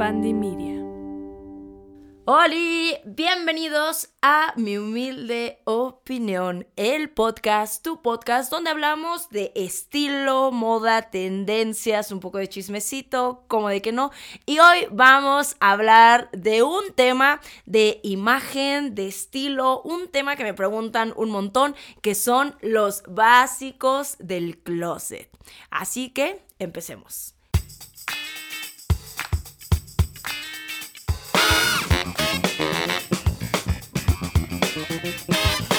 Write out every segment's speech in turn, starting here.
Media. Hola, bienvenidos a Mi Humilde Opinión, el podcast, tu podcast, donde hablamos de estilo, moda, tendencias, un poco de chismecito, como de que no. Y hoy vamos a hablar de un tema de imagen, de estilo, un tema que me preguntan un montón, que son los básicos del closet. Así que empecemos. Música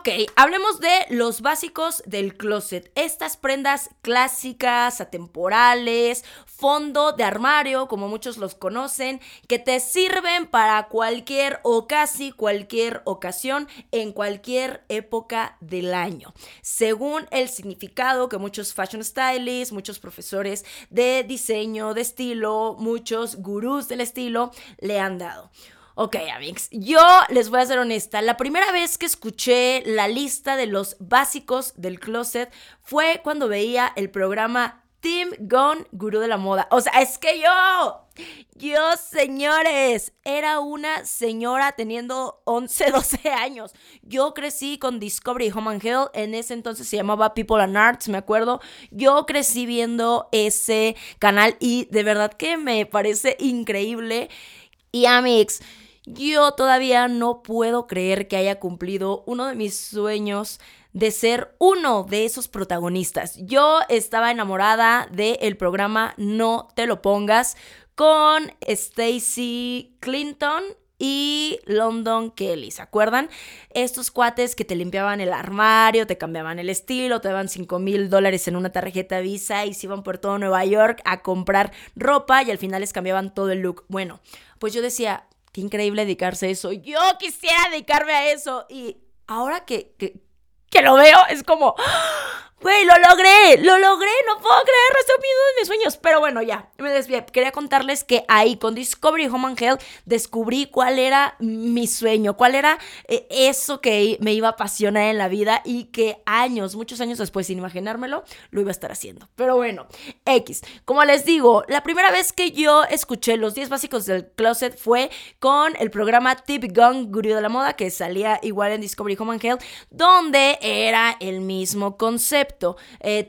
Ok, hablemos de los básicos del closet. Estas prendas clásicas, atemporales, fondo de armario, como muchos los conocen, que te sirven para cualquier o casi cualquier ocasión en cualquier época del año. Según el significado que muchos fashion stylists, muchos profesores de diseño, de estilo, muchos gurús del estilo le han dado. Ok, amigos, yo les voy a ser honesta. La primera vez que escuché la lista de los básicos del closet fue cuando veía el programa Tim Gunn, Gurú de la Moda. O sea, es que yo, yo, señores, era una señora teniendo 11, 12 años. Yo crecí con Discovery Home and Health. En ese entonces se llamaba People and Arts, me acuerdo. Yo crecí viendo ese canal y de verdad que me parece increíble. Y Amix, yo todavía no puedo creer que haya cumplido uno de mis sueños de ser uno de esos protagonistas. Yo estaba enamorada del programa No te lo pongas con Stacy Clinton y London Kelly, ¿se acuerdan? Estos cuates que te limpiaban el armario, te cambiaban el estilo, te daban 5 mil dólares en una tarjeta Visa y se iban por todo Nueva York a comprar ropa y al final les cambiaban todo el look. Bueno, pues yo decía, qué increíble dedicarse a eso. Yo quisiera dedicarme a eso. Y ahora que, que, que lo veo, es como, Güey, lo logré, lo logré, no puedo creer, estoy de mis sueños. Pero bueno, ya, me desvié. Quería contarles que ahí con Discovery Home and Health descubrí cuál era mi sueño, cuál era eh, eso que me iba a apasionar en la vida y que años, muchos años después, sin imaginármelo, lo iba a estar haciendo. Pero bueno, X. Como les digo, la primera vez que yo escuché los 10 básicos del closet fue con el programa Tip Gun Guru de la Moda, que salía igual en Discovery Home and Health, donde era el mismo concepto eh,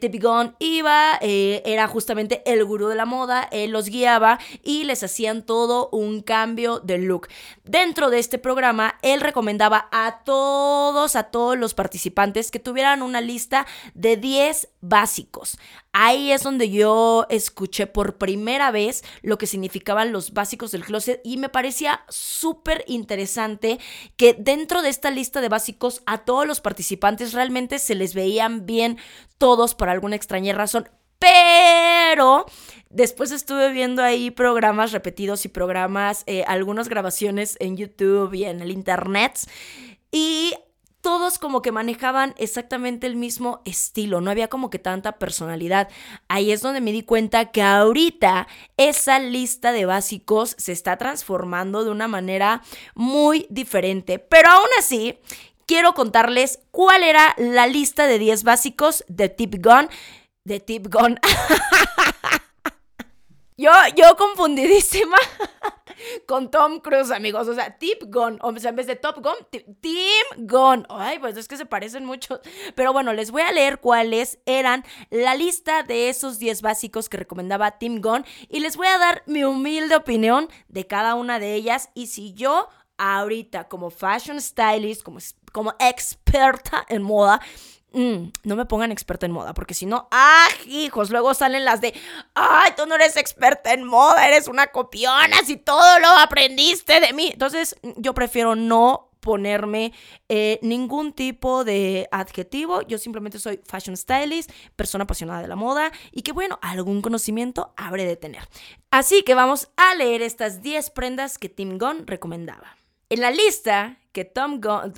iba, eh, era justamente el gurú de la moda, él los guiaba y les hacían todo un cambio de look. Dentro de este programa, él recomendaba a todos, a todos los participantes que tuvieran una lista de 10 básicos. Ahí es donde yo escuché por primera vez lo que significaban los básicos del closet y me parecía súper interesante que dentro de esta lista de básicos a todos los participantes realmente se les veían bien todos por alguna extraña razón. Pero después estuve viendo ahí programas repetidos y programas, eh, algunas grabaciones en YouTube y en el Internet. Y todos como que manejaban exactamente el mismo estilo, no había como que tanta personalidad. Ahí es donde me di cuenta que ahorita esa lista de básicos se está transformando de una manera muy diferente, pero aún así quiero contarles cuál era la lista de 10 básicos de Tip Gun. De Tip Gun. yo, yo confundidísima. con Tom Cruise, amigos. O sea, Tip Gun. O sea, en vez de Top Gun, Team Gun. Ay, pues es que se parecen mucho. Pero bueno, les voy a leer cuáles eran la lista de esos 10 básicos que recomendaba Team Gun. Y les voy a dar mi humilde opinión de cada una de ellas. Y si yo ahorita como fashion stylist, como, como experta en moda, Mm, no me pongan experta en moda, porque si no, ¡ah, hijos! Luego salen las de, ¡ay, tú no eres experta en moda, eres una copiona, si todo lo aprendiste de mí! Entonces, yo prefiero no ponerme eh, ningún tipo de adjetivo. Yo simplemente soy fashion stylist, persona apasionada de la moda y que, bueno, algún conocimiento habré de tener. Así que vamos a leer estas 10 prendas que Tim Gunn recomendaba. En la lista que Tom Gunn.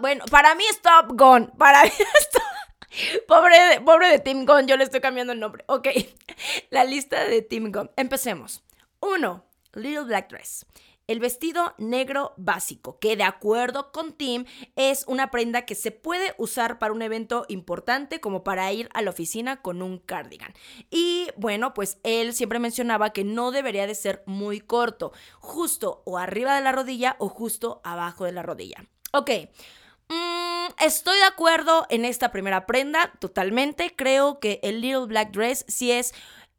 bueno, para mí es Top. Para mí es Pobre de, pobre de Tim Gunn, yo le estoy cambiando el nombre. Ok, la lista de Tim Gunn. Empecemos. 1. Little Black Dress. El vestido negro básico, que de acuerdo con Tim es una prenda que se puede usar para un evento importante como para ir a la oficina con un cardigan. Y bueno, pues él siempre mencionaba que no debería de ser muy corto, justo o arriba de la rodilla o justo abajo de la rodilla. Ok. Mm, estoy de acuerdo en esta primera prenda, totalmente. Creo que el Little Black Dress sí es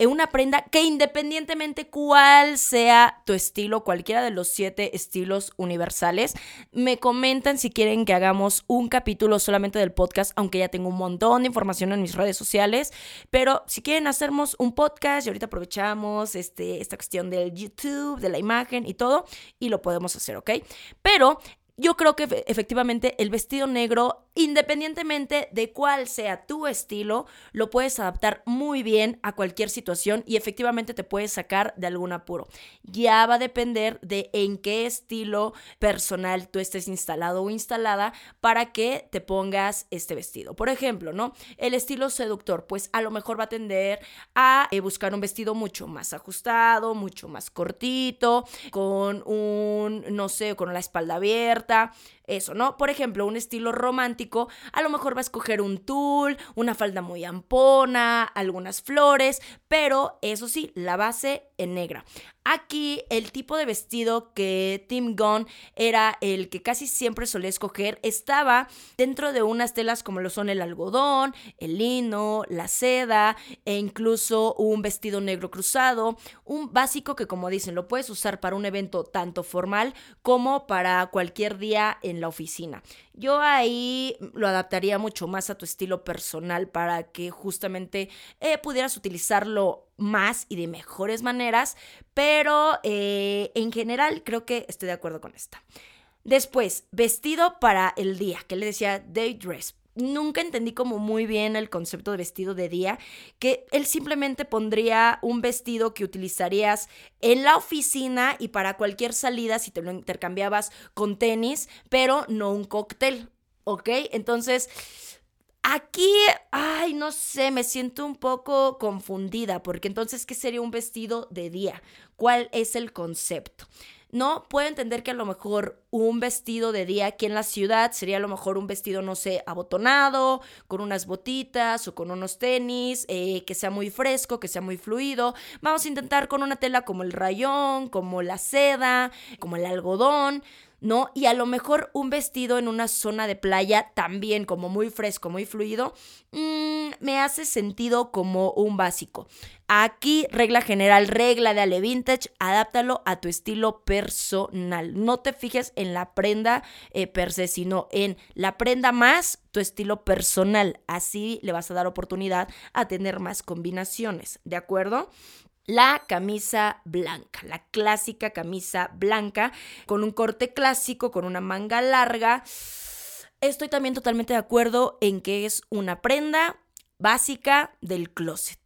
una prenda que independientemente cuál sea tu estilo, cualquiera de los siete estilos universales, me comentan si quieren que hagamos un capítulo solamente del podcast, aunque ya tengo un montón de información en mis redes sociales, pero si quieren hacernos un podcast y ahorita aprovechamos este, esta cuestión del YouTube, de la imagen y todo, y lo podemos hacer, ¿ok? Pero yo creo que efectivamente el vestido negro, independientemente de cuál sea tu estilo, lo puedes adaptar muy bien a cualquier situación y efectivamente te puedes sacar de algún apuro. Ya va a depender de en qué estilo personal tú estés instalado o instalada para que te pongas este vestido. Por ejemplo, ¿no? El estilo seductor, pues a lo mejor va a tender a eh, buscar un vestido mucho más ajustado, mucho más cortito, con un, no sé, con la espalda abierta tá? Eso, ¿no? Por ejemplo, un estilo romántico, a lo mejor va a escoger un tul, una falda muy ampona, algunas flores, pero eso sí, la base en negra. Aquí el tipo de vestido que Tim Gunn era el que casi siempre solía escoger estaba dentro de unas telas como lo son el algodón, el lino, la seda e incluso un vestido negro cruzado, un básico que como dicen lo puedes usar para un evento tanto formal como para cualquier día en la oficina. Yo ahí lo adaptaría mucho más a tu estilo personal para que justamente eh, pudieras utilizarlo más y de mejores maneras, pero eh, en general creo que estoy de acuerdo con esta. Después, vestido para el día, que le decía day dress nunca entendí como muy bien el concepto de vestido de día, que él simplemente pondría un vestido que utilizarías en la oficina y para cualquier salida si te lo intercambiabas con tenis, pero no un cóctel, ¿ok? Entonces... Aquí, ay, no sé, me siento un poco confundida, porque entonces, ¿qué sería un vestido de día? ¿Cuál es el concepto? ¿No? Puedo entender que a lo mejor un vestido de día aquí en la ciudad sería a lo mejor un vestido, no sé, abotonado, con unas botitas o con unos tenis, eh, que sea muy fresco, que sea muy fluido. Vamos a intentar con una tela como el rayón, como la seda, como el algodón. ¿No? Y a lo mejor un vestido en una zona de playa también como muy fresco, muy fluido, mm, me hace sentido como un básico. Aquí, regla general, regla de Ale Vintage, adáptalo a tu estilo personal. No te fijes en la prenda eh, per se, sino en la prenda más tu estilo personal. Así le vas a dar oportunidad a tener más combinaciones, ¿de acuerdo? La camisa blanca, la clásica camisa blanca con un corte clásico, con una manga larga. Estoy también totalmente de acuerdo en que es una prenda básica del closet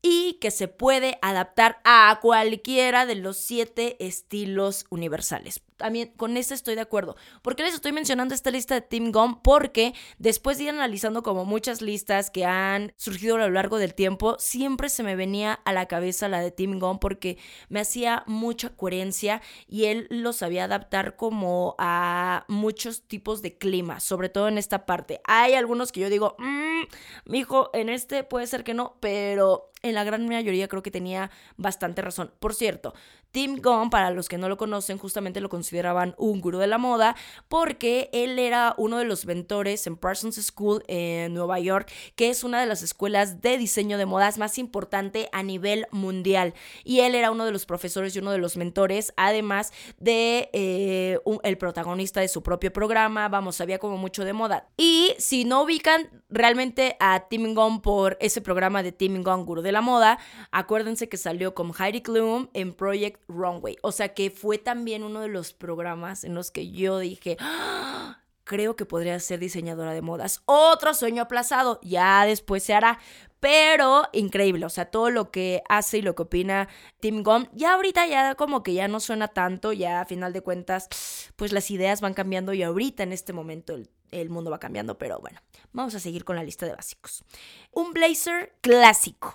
y que se puede adaptar a cualquiera de los siete estilos universales también con eso estoy de acuerdo. ¿Por qué les estoy mencionando esta lista de Team Gum? Porque después de ir analizando como muchas listas que han surgido a lo largo del tiempo, siempre se me venía a la cabeza la de Team Gum porque me hacía mucha coherencia y él lo sabía adaptar como a muchos tipos de clima, sobre todo en esta parte. Hay algunos que yo digo, mmm, mijo, en este puede ser que no, pero en la gran mayoría creo que tenía bastante razón. Por cierto, Tim Gunn, para los que no lo conocen, justamente lo consideraban un gurú de la moda porque él era uno de los mentores en Parsons School en Nueva York, que es una de las escuelas de diseño de modas más importante a nivel mundial. Y él era uno de los profesores y uno de los mentores, además de eh, el protagonista de su propio programa. Vamos, sabía como mucho de moda. Y si no ubican realmente a Tim Gunn por ese programa de Tim Gunn, gurú de la moda, acuérdense que salió con Heidi Klum en Project Runway. O sea que fue también uno de los programas en los que yo dije, ¡Ah! creo que podría ser diseñadora de modas. Otro sueño aplazado, ya después se hará. Pero increíble, o sea, todo lo que hace y lo que opina Tim Gunn, ya ahorita ya como que ya no suena tanto, ya a final de cuentas, pues las ideas van cambiando y ahorita en este momento el, el mundo va cambiando, pero bueno, vamos a seguir con la lista de básicos. Un blazer clásico.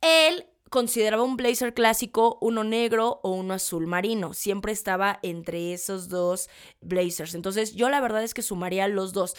El consideraba un blazer clásico uno negro o uno azul marino. Siempre estaba entre esos dos blazers. Entonces yo la verdad es que sumaría los dos.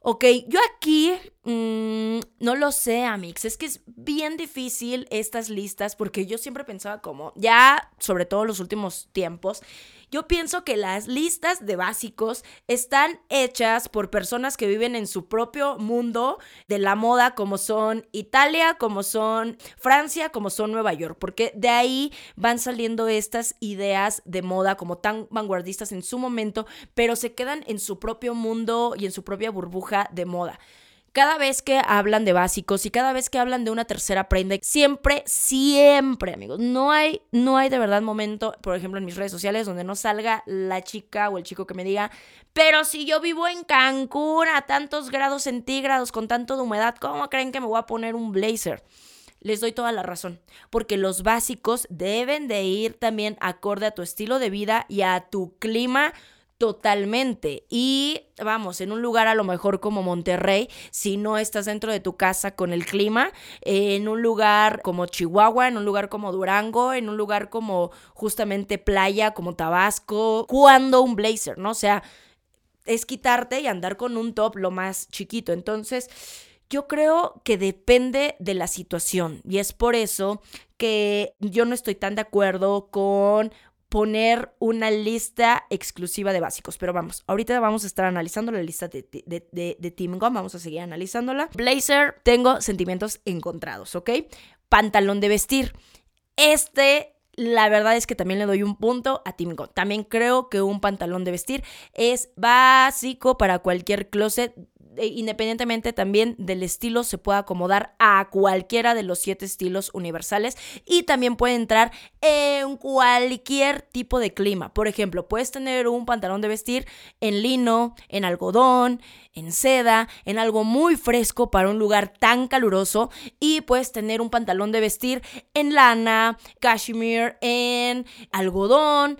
Ok, yo aquí mm, no lo sé, Amix. Es que es bien difícil estas listas porque yo siempre pensaba como, ya sobre todo los últimos tiempos, yo pienso que las listas de básicos están hechas por personas que viven en su propio mundo de la moda, como son Italia, como son Francia, como son Nueva York, porque de ahí van saliendo estas ideas de moda como tan vanguardistas en su momento, pero se quedan en su propio mundo y en su propia burbuja de moda cada vez que hablan de básicos y cada vez que hablan de una tercera prenda, siempre, siempre, amigos, no hay, no hay de verdad momento, por ejemplo, en mis redes sociales donde no salga la chica o el chico que me diga, pero si yo vivo en Cancún a tantos grados centígrados con tanto de humedad, ¿cómo creen que me voy a poner un blazer? les doy toda la razón, porque los básicos deben de ir también acorde a tu estilo de vida y a tu clima Totalmente. Y vamos, en un lugar a lo mejor como Monterrey, si no estás dentro de tu casa con el clima, en un lugar como Chihuahua, en un lugar como Durango, en un lugar como justamente playa, como Tabasco, cuando un blazer, ¿no? O sea, es quitarte y andar con un top lo más chiquito. Entonces, yo creo que depende de la situación y es por eso que yo no estoy tan de acuerdo con poner una lista exclusiva de básicos. Pero vamos, ahorita vamos a estar analizando la lista de, de, Team Gum, vamos a seguir analizándola. Blazer, tengo sentimientos encontrados, ¿ok? Pantalón de vestir. Este la verdad es que también le doy un punto a Team Gum. También creo que un pantalón de vestir es básico para cualquier closet independientemente también del estilo, se puede acomodar a cualquiera de los siete estilos universales y también puede entrar en cualquier tipo de clima. Por ejemplo, puedes tener un pantalón de vestir en lino, en algodón, en seda, en algo muy fresco para un lugar tan caluroso y puedes tener un pantalón de vestir en lana, cashmere, en algodón,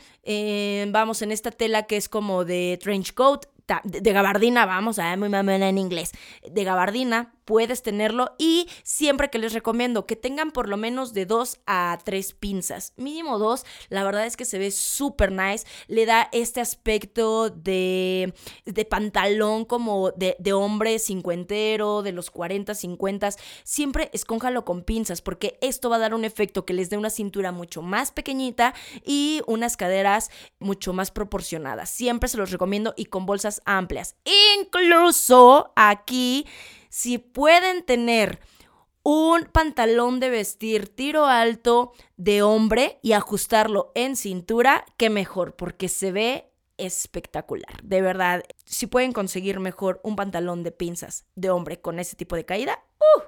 vamos, en esta tela que es como de trench coat, de, gabardina, vamos, a muy mamona en inglés, de gabardina, puedes tenerlo y siempre que les recomiendo que tengan por lo menos de dos a tres pinzas, mínimo dos, la verdad es que se ve súper nice, le da este aspecto de, de pantalón como de, de, hombre cincuentero, de los 40, 50, siempre escónjalo con pinzas porque esto va a dar un efecto que les dé una cintura mucho más pequeñita y unas caderas mucho más proporcionadas, siempre se los recomiendo y con bolsas amplias, incluso aquí si pueden tener un pantalón de vestir tiro alto de hombre y ajustarlo en cintura, qué mejor, porque se ve espectacular. De verdad, si pueden conseguir mejor un pantalón de pinzas de hombre con ese tipo de caída, ¡uh!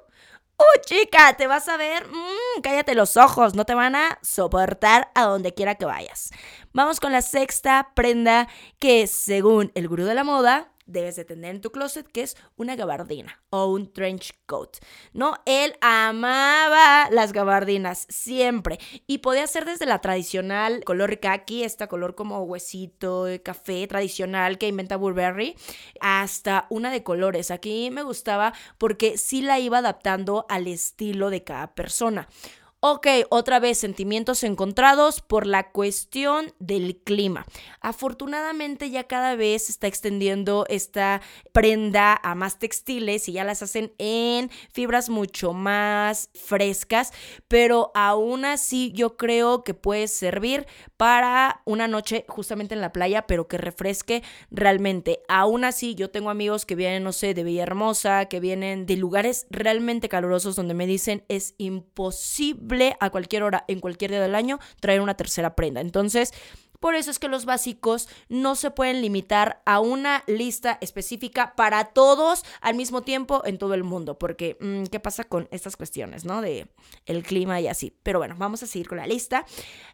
¡Uh, chica! Te vas a ver. Mm, cállate los ojos. No te van a soportar a donde quiera que vayas. Vamos con la sexta prenda que, según el gurú de la moda, debes de tener en tu closet, que es una gabardina o un trench coat. ¿No? Él amaba las gabardinas, siempre. Y podía ser desde la tradicional color kaki, esta color como huesito, café tradicional que inventa Burberry, hasta una de colores. Aquí me gustaba porque sí la iba adaptando al estilo de cada persona. Ok, otra vez sentimientos encontrados por la cuestión del clima. Afortunadamente ya cada vez se está extendiendo esta prenda a más textiles y ya las hacen en fibras mucho más frescas, pero aún así yo creo que puede servir para una noche justamente en la playa, pero que refresque realmente. Aún así yo tengo amigos que vienen, no sé, de Villahermosa, que vienen de lugares realmente calurosos donde me dicen es imposible a cualquier hora, en cualquier día del año, traer una tercera prenda. Entonces, por eso es que los básicos no se pueden limitar a una lista específica para todos al mismo tiempo en todo el mundo, porque mm, ¿qué pasa con estas cuestiones, no? De el clima y así. Pero bueno, vamos a seguir con la lista.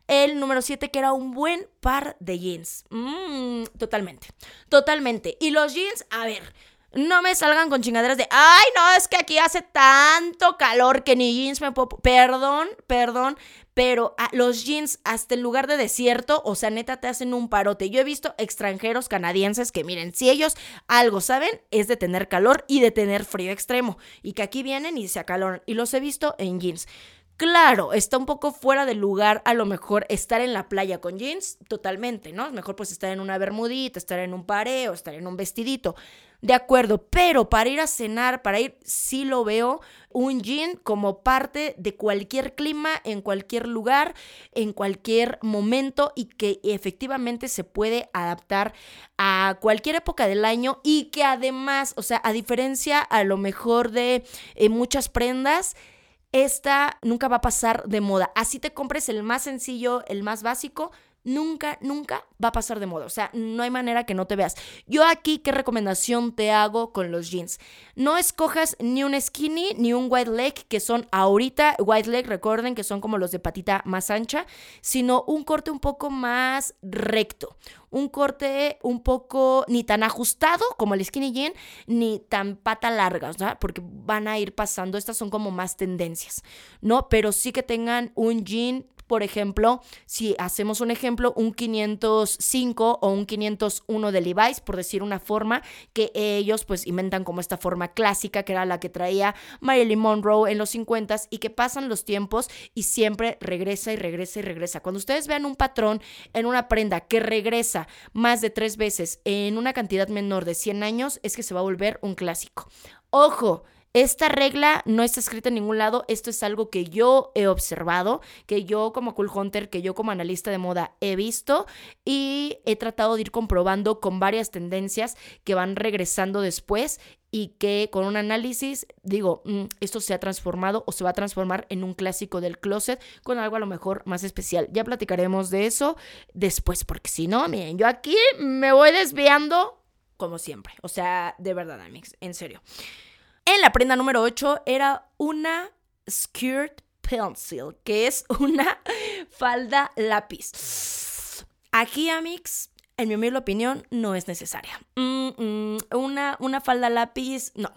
El número 7 que era un buen par de jeans. Mm, totalmente, totalmente. Y los jeans, a ver, no me salgan con chingaderas de, ay, no, es que aquí hace tanto calor que ni jeans me puedo... Perdón, perdón, pero los jeans hasta el lugar de desierto, o sea, neta, te hacen un parote. Yo he visto extranjeros canadienses que, miren, si ellos algo saben, es de tener calor y de tener frío extremo. Y que aquí vienen y se acaloran. Y los he visto en jeans. Claro, está un poco fuera de lugar a lo mejor estar en la playa con jeans, totalmente, ¿no? Mejor pues estar en una bermudita, estar en un pareo, estar en un vestidito. De acuerdo, pero para ir a cenar, para ir, sí lo veo un jean como parte de cualquier clima, en cualquier lugar, en cualquier momento y que efectivamente se puede adaptar a cualquier época del año y que además, o sea, a diferencia a lo mejor de eh, muchas prendas, esta nunca va a pasar de moda. Así te compres el más sencillo, el más básico, nunca, nunca va a pasar de moda. O sea, no hay manera que no te veas. Yo aquí, ¿qué recomendación te hago con los jeans? No escojas ni un skinny ni un white leg, que son ahorita, white leg, recuerden que son como los de patita más ancha, sino un corte un poco más recto. Un corte un poco ni tan ajustado como el skinny jean, ni tan pata larga. Porque van a ir pasando, estas son como más tendencias, ¿no? Pero sí que tengan un jean por ejemplo, si hacemos un ejemplo, un 505 o un 501 de Levi's, por decir una forma, que ellos pues inventan como esta forma clásica, que era la que traía Marilyn Monroe en los 50 y que pasan los tiempos y siempre regresa y regresa y regresa. Cuando ustedes vean un patrón en una prenda que regresa más de tres veces en una cantidad menor de 100 años, es que se va a volver un clásico. Ojo, esta regla no está escrita en ningún lado, esto es algo que yo he observado, que yo como Cool Hunter, que yo como analista de moda he visto y he tratado de ir comprobando con varias tendencias que van regresando después y que con un análisis digo, mm, esto se ha transformado o se va a transformar en un clásico del closet con algo a lo mejor más especial. Ya platicaremos de eso después, porque si no, miren, yo aquí me voy desviando como siempre. O sea, de verdad, amigos, en serio. En la prenda número 8 era una skirt pencil, que es una falda lápiz. Aquí, Amix, en mi humilde opinión, no es necesaria. Mm, mm, una, una falda lápiz, no.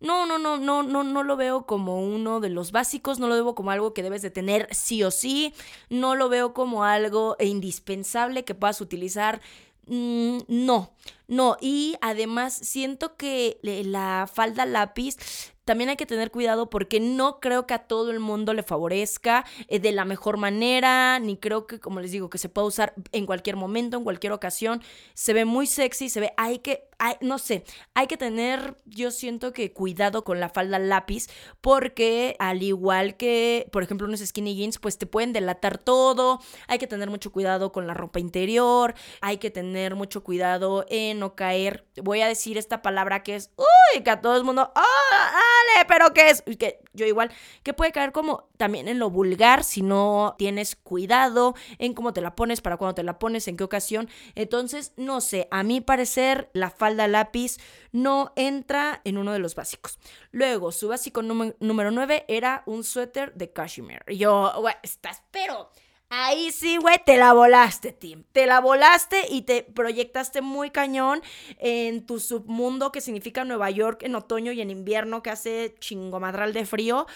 No, no, no, no, no, no lo veo como uno de los básicos, no lo veo como algo que debes de tener sí o sí, no lo veo como algo indispensable que puedas utilizar Mm, no, no. Y además siento que la falda lápiz también hay que tener cuidado porque no creo que a todo el mundo le favorezca eh, de la mejor manera, ni creo que, como les digo, que se pueda usar en cualquier momento, en cualquier ocasión. Se ve muy sexy, se ve, hay que, hay, no sé, hay que tener, yo siento que cuidado con la falda lápiz porque al igual que, por ejemplo, unos skinny jeans, pues te pueden delatar todo. Hay que tener mucho cuidado con la ropa interior, hay que tener mucho cuidado en no caer. Voy a decir esta palabra que es, uy, que a todo el mundo, ¡ah! Pero ¿qué es? Que yo igual, que puede caer como también en lo vulgar si no tienes cuidado en cómo te la pones, para cuándo te la pones, en qué ocasión. Entonces, no sé, a mi parecer, la falda lápiz no entra en uno de los básicos. Luego, su básico número 9 era un suéter de cashmere. Y yo, güey, estás, pero Ahí sí, güey, te la volaste, Tim. Te la volaste y te proyectaste muy cañón en tu submundo que significa Nueva York en otoño y en invierno que hace chingomadral de frío.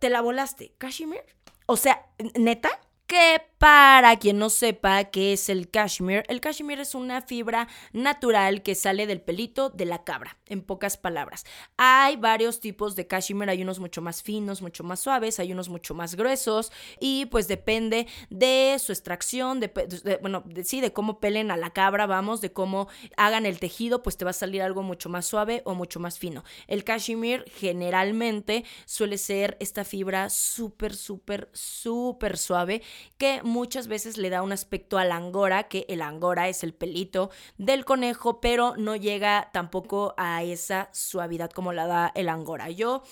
Te la volaste. ¿Kashmir? O sea, ¿neta? Que para quien no sepa qué es el cashmere, el cashmere es una fibra natural que sale del pelito de la cabra, en pocas palabras. Hay varios tipos de cashmere, hay unos mucho más finos, mucho más suaves, hay unos mucho más gruesos y pues depende de su extracción, de, bueno, sí, de cómo pelen a la cabra, vamos, de cómo hagan el tejido, pues te va a salir algo mucho más suave o mucho más fino. El cashmere generalmente suele ser esta fibra súper, súper, súper suave que muchas veces le da un aspecto al angora, que el angora es el pelito del conejo, pero no llega tampoco a esa suavidad como la da el angora. Yo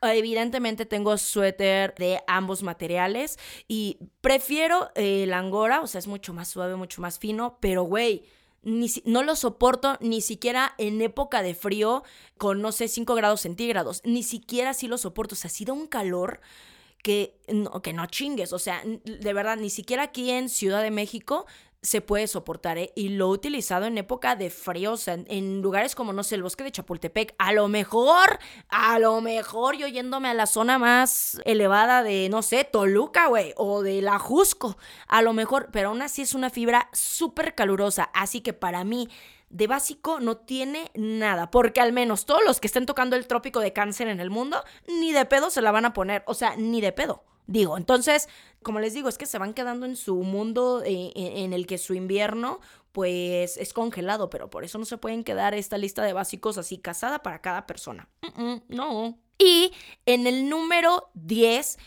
evidentemente tengo suéter de ambos materiales y prefiero el angora, o sea, es mucho más suave, mucho más fino, pero güey, ni no lo soporto ni siquiera en época de frío con, no sé, 5 grados centígrados, ni siquiera si lo soporto, o sea, ha sido un calor que no, que no chingues, o sea, de verdad, ni siquiera aquí en Ciudad de México se puede soportar, ¿eh? Y lo he utilizado en época de frío, o sea, en, lugares como, no sé, el bosque de Chapultepec. A lo mejor, a lo mejor yo yéndome a la zona más elevada de, no sé, Toluca, güey, o de la Jusco. A lo mejor, pero aún así es una fibra súper calurosa. Así que para mí, de básico no tiene nada, porque al menos todos los que estén tocando el trópico de cáncer en el mundo, ni de pedo se la van a poner, o sea, ni de pedo. Digo, entonces, como les digo, es que se van quedando en su mundo eh, en el que su invierno pues es congelado, pero por eso no se pueden quedar esta lista de básicos así casada para cada persona. no. Y en el número 10,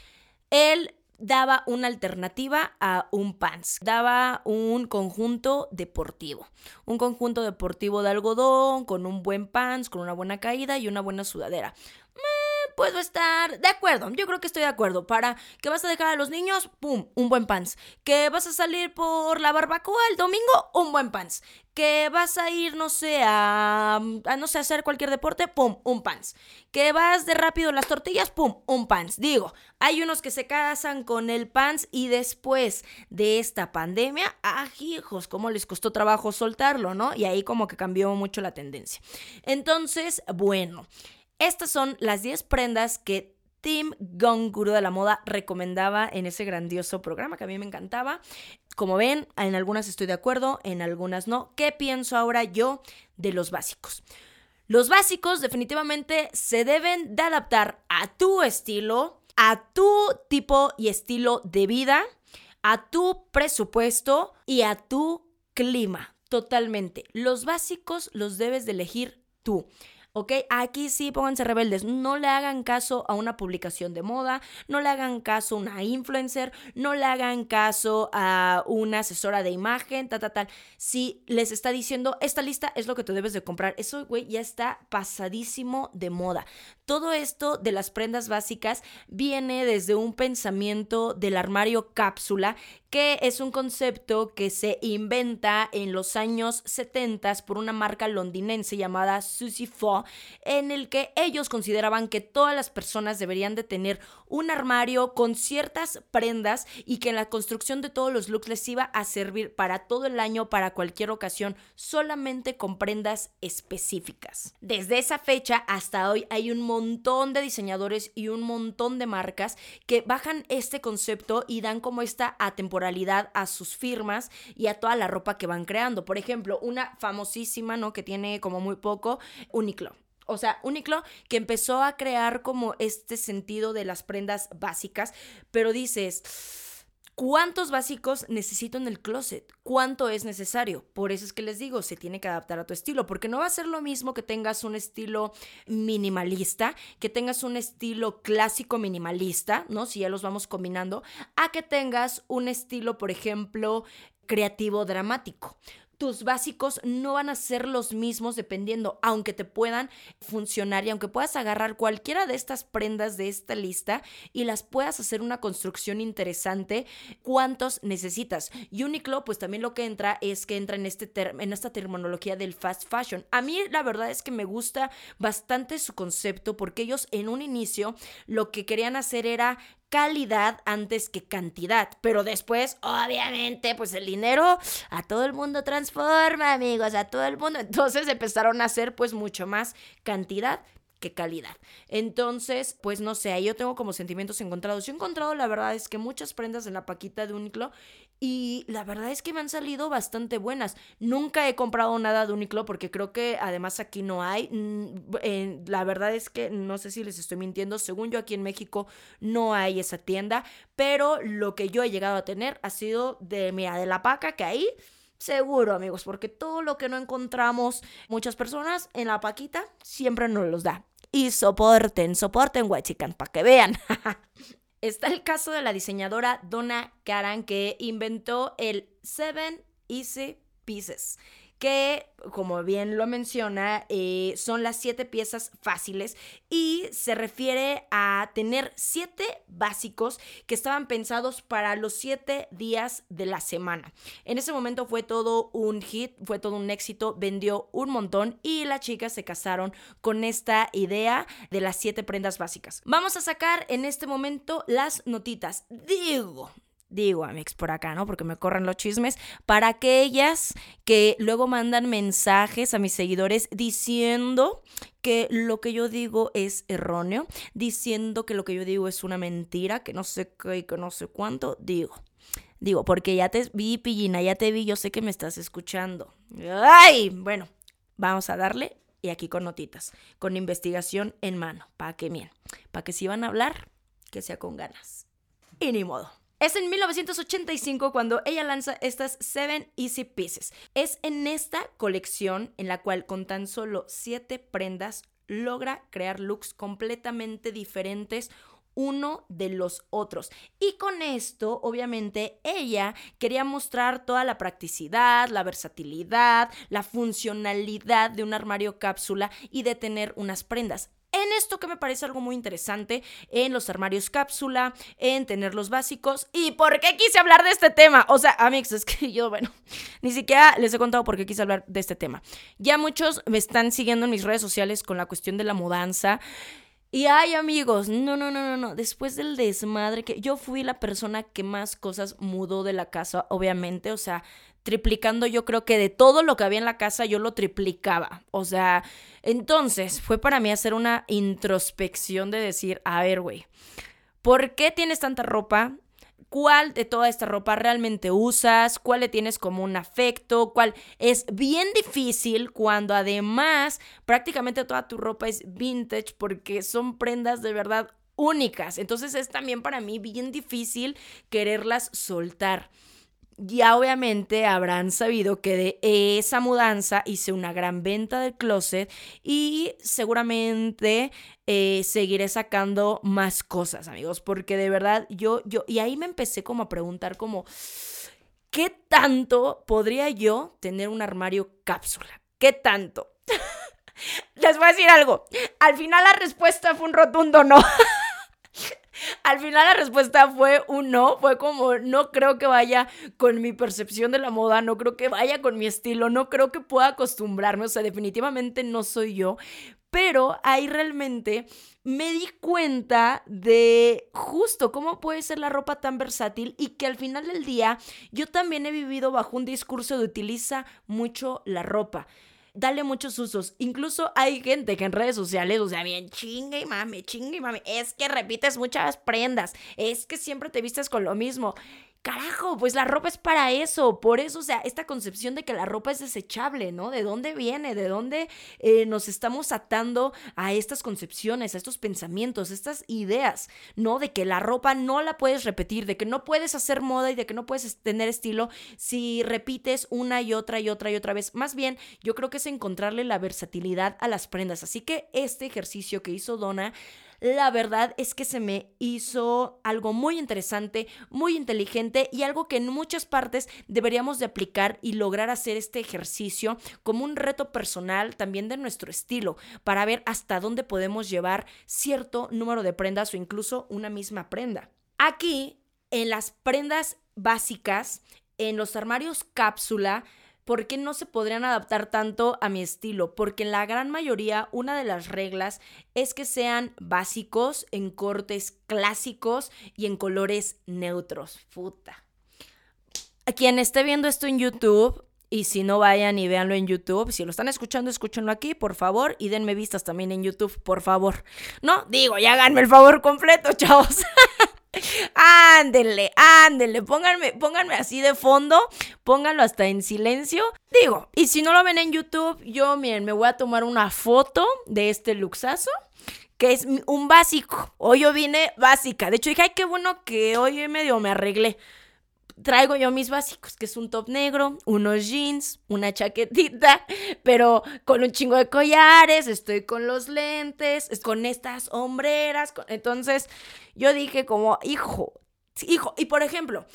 él daba una alternativa a un pants, daba un conjunto deportivo, un conjunto deportivo de algodón con un buen pants, con una buena caída y una buena sudadera puedo estar de acuerdo. Yo creo que estoy de acuerdo. Para que vas a dejar a los niños, pum, un buen pants. Que vas a salir por la barbacoa el domingo, un buen pants. Que vas a ir, no sé, a, no sé, hacer cualquier deporte, pum, un pants. Que vas de rápido las tortillas, pum, un pants. Digo, hay unos que se casan con el pants y después de esta pandemia, hijos, cómo les costó trabajo soltarlo, ¿no? Y ahí como que cambió mucho la tendencia. Entonces, bueno, estas son las 10 prendas que Tim Gong, gurú de la moda, recomendaba en ese grandioso programa que a mí me encantaba. Como ven, en algunas estoy de acuerdo, en algunas no. ¿Qué pienso ahora yo de los básicos? Los básicos definitivamente se deben de adaptar a tu estilo, a tu tipo y estilo de vida, a tu presupuesto y a tu clima. Totalmente. Los básicos los debes de elegir tú. ¿Ok? Aquí sí pónganse rebeldes, no le hagan caso a una publicación de moda, no le hagan caso a una influencer, no le hagan caso a una asesora de imagen, tal, tal, tal. Si les está diciendo, esta lista es lo que tú debes de comprar, eso, güey, ya está pasadísimo de moda. Todo esto de las prendas básicas viene desde un pensamiento del armario cápsula es un concepto que se inventa en los años 70 por una marca londinense llamada Susie Fo, en el que ellos consideraban que todas las personas deberían de tener un armario con ciertas prendas y que en la construcción de todos los looks les iba a servir para todo el año, para cualquier ocasión, solamente con prendas específicas. Desde esa fecha hasta hoy hay un montón de diseñadores y un montón de marcas que bajan este concepto y dan como esta atemporalidad a sus firmas y a toda la ropa que van creando. Por ejemplo, una famosísima, ¿no? Que tiene como muy poco, Uniqlo. O sea, Uniqlo que empezó a crear como este sentido de las prendas básicas, pero dices ¿Cuántos básicos necesito en el closet? ¿Cuánto es necesario? Por eso es que les digo, se tiene que adaptar a tu estilo, porque no va a ser lo mismo que tengas un estilo minimalista, que tengas un estilo clásico minimalista, ¿no? Si ya los vamos combinando, a que tengas un estilo, por ejemplo, creativo dramático tus básicos no van a ser los mismos dependiendo, aunque te puedan funcionar y aunque puedas agarrar cualquiera de estas prendas de esta lista y las puedas hacer una construcción interesante, ¿cuántos necesitas? Uniqlo, pues también lo que entra es que entra en, este en esta terminología del fast fashion. A mí la verdad es que me gusta bastante su concepto porque ellos en un inicio lo que querían hacer era calidad antes que cantidad. Pero después, obviamente, pues el dinero a todo el mundo transforma, amigos, a todo el mundo. Entonces empezaron a hacer pues mucho más cantidad que calidad. Entonces, pues no sé, yo tengo como sentimientos encontrados. Yo he encontrado, la verdad es que muchas prendas en la paquita de Uniqlo y la verdad es que me han salido bastante buenas. Nunca he comprado nada de Uniqlo porque creo que además aquí no hay. Mm, la verdad es que no sé si les estoy mintiendo. Según yo aquí en México no hay esa tienda. Pero lo que yo he llegado a tener ha sido de, mira, de la paca que ahí... Seguro, amigos, porque todo lo que no encontramos muchas personas en la paquita siempre nos los da. Y soporten, soporten, chican para que vean. Está el caso de la diseñadora Donna Karan que inventó el Seven Easy Pieces que, como bien lo menciona, eh, son las siete piezas fáciles y se refiere a tener siete básicos que estaban pensados para los siete días de la semana. En ese momento fue todo un hit, fue todo un éxito, vendió un montón y las chicas se casaron con esta idea de las siete prendas básicas. Vamos a sacar en este momento las notitas. Digo, digo a mi ex por acá, ¿no? Porque me corren los chismes, para aquellas que luego mandan mensajes a mis seguidores diciendo que lo que yo digo es erróneo, diciendo que lo que yo digo es una mentira, que no sé qué y que no sé cuánto, digo. Digo, porque ya te vi, Pillina, ya te vi, yo sé que me estás escuchando. ¡Ay! Bueno, vamos a darle y aquí con notitas, con investigación en mano, para que bien, para que si van a hablar, que sea con ganas. y ni modo. Es en 1985 cuando ella lanza estas Seven Easy Pieces. Es en esta colección en la cual con tan solo 7 prendas logra crear looks completamente diferentes uno de los otros. Y con esto, obviamente, ella quería mostrar toda la practicidad, la versatilidad, la funcionalidad de un armario cápsula y de tener unas prendas en esto que me parece algo muy interesante, en los armarios cápsula, en tener los básicos. ¿Y por qué quise hablar de este tema? O sea, amigos, es que yo, bueno, ni siquiera les he contado por qué quise hablar de este tema. Ya muchos me están siguiendo en mis redes sociales con la cuestión de la mudanza. Y ay, amigos, no, no, no, no, no. Después del desmadre que yo fui la persona que más cosas mudó de la casa, obviamente, o sea, triplicando yo creo que de todo lo que había en la casa yo lo triplicaba. O sea, entonces fue para mí hacer una introspección de decir, a ver, güey, ¿por qué tienes tanta ropa? ¿Cuál de toda esta ropa realmente usas? ¿Cuál le tienes como un afecto? ¿Cuál es bien difícil cuando además prácticamente toda tu ropa es vintage porque son prendas de verdad únicas? Entonces es también para mí bien difícil quererlas soltar ya obviamente habrán sabido que de esa mudanza hice una gran venta del closet y seguramente eh, seguiré sacando más cosas, amigos, porque de verdad yo, yo, y ahí me empecé como a preguntar como, ¿qué tanto podría yo tener un armario cápsula? ¿Qué tanto? Les voy a decir algo, al final la respuesta fue un rotundo no. Al final la respuesta fue un no, fue como no creo que vaya con mi percepción de la moda, no creo que vaya con mi estilo, no creo que pueda acostumbrarme, o sea, definitivamente no soy yo, pero ahí realmente me di cuenta de justo cómo puede ser la ropa tan versátil y que al final del día yo también he vivido bajo un discurso de utiliza mucho la ropa dale muchos usos. Incluso hay gente que en redes sociales, o sea, bien chingue y mame, chingue y mame, es que repites muchas prendas, es que siempre te vistes con lo mismo. Carajo, pues la ropa es para eso. Por eso, o sea, esta concepción de que la ropa es desechable, ¿no? ¿De dónde viene? ¿De dónde eh, nos estamos atando a estas concepciones, a estos pensamientos, a estas ideas, ¿no? De que la ropa no la puedes repetir, de que no puedes hacer moda y de que no puedes tener estilo si repites una y otra y otra y otra vez. Más bien, yo creo que es encontrarle la versatilidad a las prendas. Así que este ejercicio que hizo Donna la verdad es que se me hizo algo muy interesante, muy inteligente y algo que en muchas partes deberíamos de aplicar y lograr hacer este ejercicio como un reto personal también de nuestro estilo para ver hasta dónde podemos llevar cierto número de prendas o incluso una misma prenda. Aquí, en las prendas básicas, en los armarios cápsula, ¿por qué no se podrían adaptar tanto a mi estilo? Porque en la gran mayoría una de las reglas es que sean básicos, en cortes clásicos y en colores neutros. Puta. A quien esté viendo esto en YouTube, y si no vayan y véanlo en YouTube, si lo están escuchando, escúchenlo aquí, por favor, y denme vistas también en YouTube, por favor. No, digo, ya háganme el favor completo, chavos. Ándenle, ándenle, pónganme, pónganme así de fondo, pónganlo hasta en silencio. Digo, y si no lo ven en YouTube, yo miren, me voy a tomar una foto de este luxazo que es un básico. Hoy yo vine básica. De hecho, dije, ay, qué bueno que hoy medio me arreglé traigo yo mis básicos, que es un top negro, unos jeans, una chaquetita, pero con un chingo de collares, estoy con los lentes, con estas hombreras. Entonces yo dije como, hijo, hijo, y por ejemplo,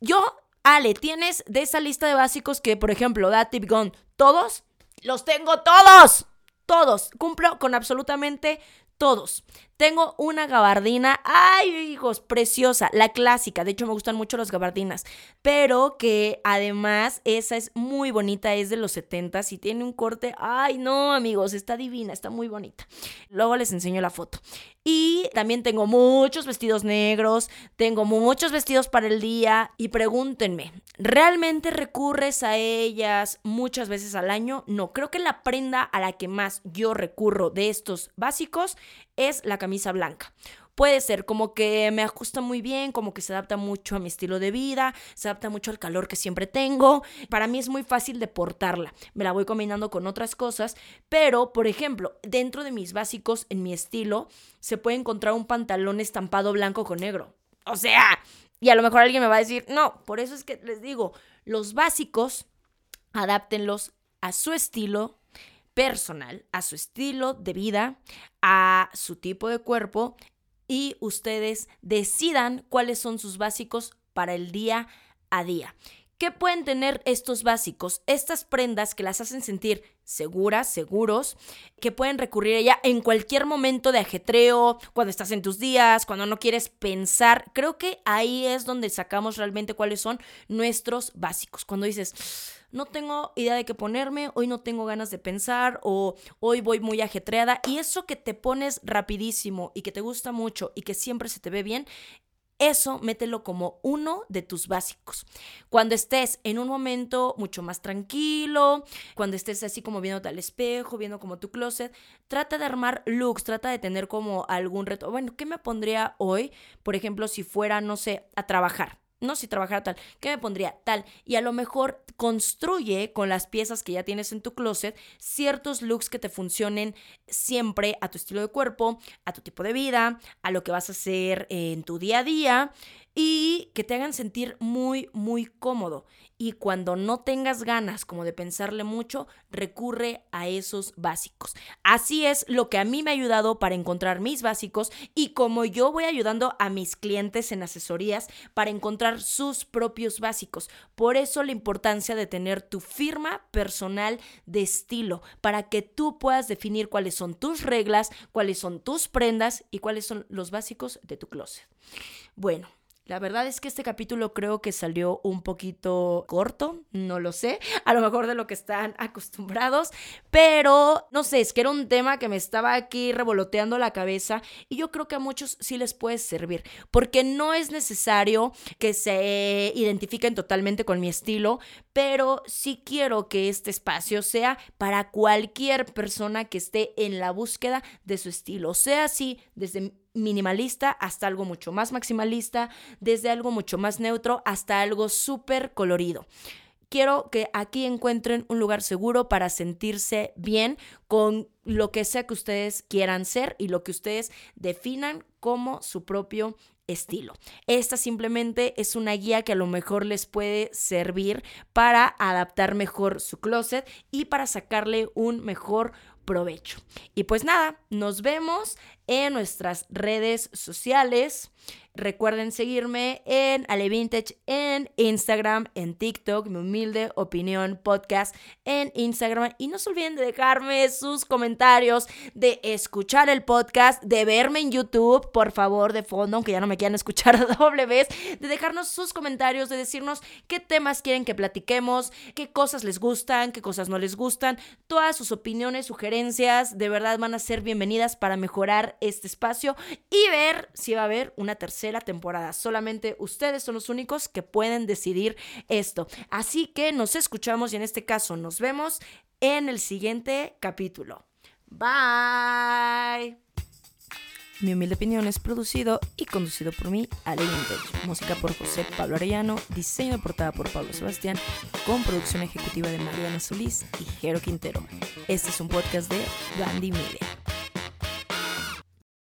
yo, Ale, tienes de esa lista de básicos que, por ejemplo, da tip gun, todos, los tengo todos. Todos, cumplo con absolutamente todos. Tengo una gabardina, ay hijos, preciosa, la clásica, de hecho me gustan mucho las gabardinas, pero que además esa es muy bonita, es de los 70 y tiene un corte, ay no amigos, está divina, está muy bonita. Luego les enseño la foto. Y también tengo muchos vestidos negros, tengo muchos vestidos para el día y pregúntenme, ¿realmente recurres a ellas muchas veces al año? No, creo que la prenda a la que más yo recurro de estos básicos es la camisa blanca. Puede ser como que me ajusta muy bien, como que se adapta mucho a mi estilo de vida, se adapta mucho al calor que siempre tengo. Para mí es muy fácil de portarla. Me la voy combinando con otras cosas, pero por ejemplo, dentro de mis básicos en mi estilo se puede encontrar un pantalón estampado blanco con negro. O sea, y a lo mejor alguien me va a decir, no, por eso es que les digo, los básicos, adáptenlos a su estilo personal, a su estilo de vida, a su tipo de cuerpo y ustedes decidan cuáles son sus básicos para el día a día. ¿Qué pueden tener estos básicos? Estas prendas que las hacen sentir seguras, seguros, que pueden recurrir a ella en cualquier momento de ajetreo, cuando estás en tus días, cuando no quieres pensar. Creo que ahí es donde sacamos realmente cuáles son nuestros básicos. Cuando dices, no tengo idea de qué ponerme, hoy no tengo ganas de pensar o hoy voy muy ajetreada y eso que te pones rapidísimo y que te gusta mucho y que siempre se te ve bien, eso mételo como uno de tus básicos. Cuando estés en un momento mucho más tranquilo, cuando estés así como viendo al espejo, viendo como tu closet, trata de armar looks, trata de tener como algún reto. Bueno, ¿qué me pondría hoy? Por ejemplo, si fuera, no sé, a trabajar no, si trabajara tal, ¿qué me pondría? Tal. Y a lo mejor construye con las piezas que ya tienes en tu closet ciertos looks que te funcionen siempre a tu estilo de cuerpo, a tu tipo de vida, a lo que vas a hacer en tu día a día y que te hagan sentir muy, muy cómodo. Y cuando no tengas ganas como de pensarle mucho, recurre a esos básicos. Así es lo que a mí me ha ayudado para encontrar mis básicos y como yo voy ayudando a mis clientes en asesorías para encontrar sus propios básicos. Por eso la importancia de tener tu firma personal de estilo, para que tú puedas definir cuáles son tus reglas, cuáles son tus prendas y cuáles son los básicos de tu closet. Bueno, la verdad es que este capítulo creo que salió un poquito corto, no lo sé, a lo mejor de lo que están acostumbrados, pero no sé, es que era un tema que me estaba aquí revoloteando la cabeza y yo creo que a muchos sí les puede servir, porque no es necesario que se identifiquen totalmente con mi estilo, pero sí quiero que este espacio sea para cualquier persona que esté en la búsqueda de su estilo, sea así desde minimalista hasta algo mucho más maximalista, desde algo mucho más neutro hasta algo súper colorido. Quiero que aquí encuentren un lugar seguro para sentirse bien con lo que sea que ustedes quieran ser y lo que ustedes definan como su propio estilo. Esta simplemente es una guía que a lo mejor les puede servir para adaptar mejor su closet y para sacarle un mejor provecho. Y pues nada, nos vemos en nuestras redes sociales. Recuerden seguirme en Ale Vintage en Instagram, en TikTok, mi humilde opinión podcast en Instagram. Y no se olviden de dejarme sus comentarios, de escuchar el podcast, de verme en YouTube, por favor, de fondo, aunque ya no me quieran escuchar doble vez, de dejarnos sus comentarios, de decirnos qué temas quieren que platiquemos, qué cosas les gustan, qué cosas no les gustan. Todas sus opiniones, sugerencias, de verdad van a ser bienvenidas para mejorar este espacio y ver si va a haber una tercera temporada. Solamente ustedes son los únicos que pueden decidir esto. Así que nos escuchamos y en este caso nos vemos en el siguiente capítulo. Bye. Mi humilde opinión es producido y conducido por mí, Ale. Música por José Pablo Arellano, diseño de portada por Pablo Sebastián, con producción ejecutiva de Mariana Solís y Jero Quintero. Este es un podcast de Bandy Media.